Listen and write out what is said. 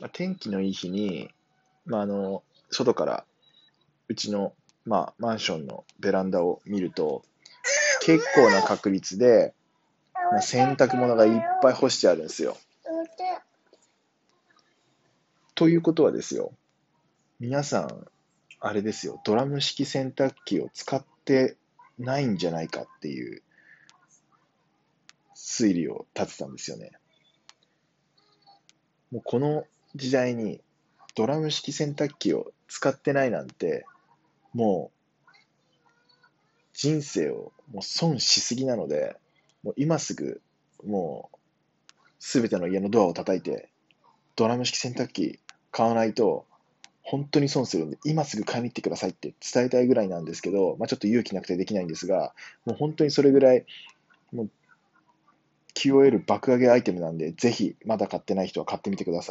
まあ、天気のいい日に、まあ、あの、外からうちの、まあ、マンションのベランダを見ると、結構な確率で、まあ、洗濯物がいっぱい干してあるんですよ。ということはですよ、皆さん、あれですよ、ドラム式洗濯機を使ってないんじゃないかっていう推理を立てたんですよね。もうこの時代にドラム式洗濯機を使ってないなんて、もう人生をもう損しすぎなので、もう今すぐもうすべての家のドアを叩いて、ドラム式洗濯機買わないと本当に損するんで、今すぐ買いに行ってくださいって伝えたいぐらいなんですけど、まあ、ちょっと勇気なくてできないんですが、もう本当にそれぐらい、もう QOL 爆上げアイテムなんで、ぜひまだ買ってない人は買ってみてください。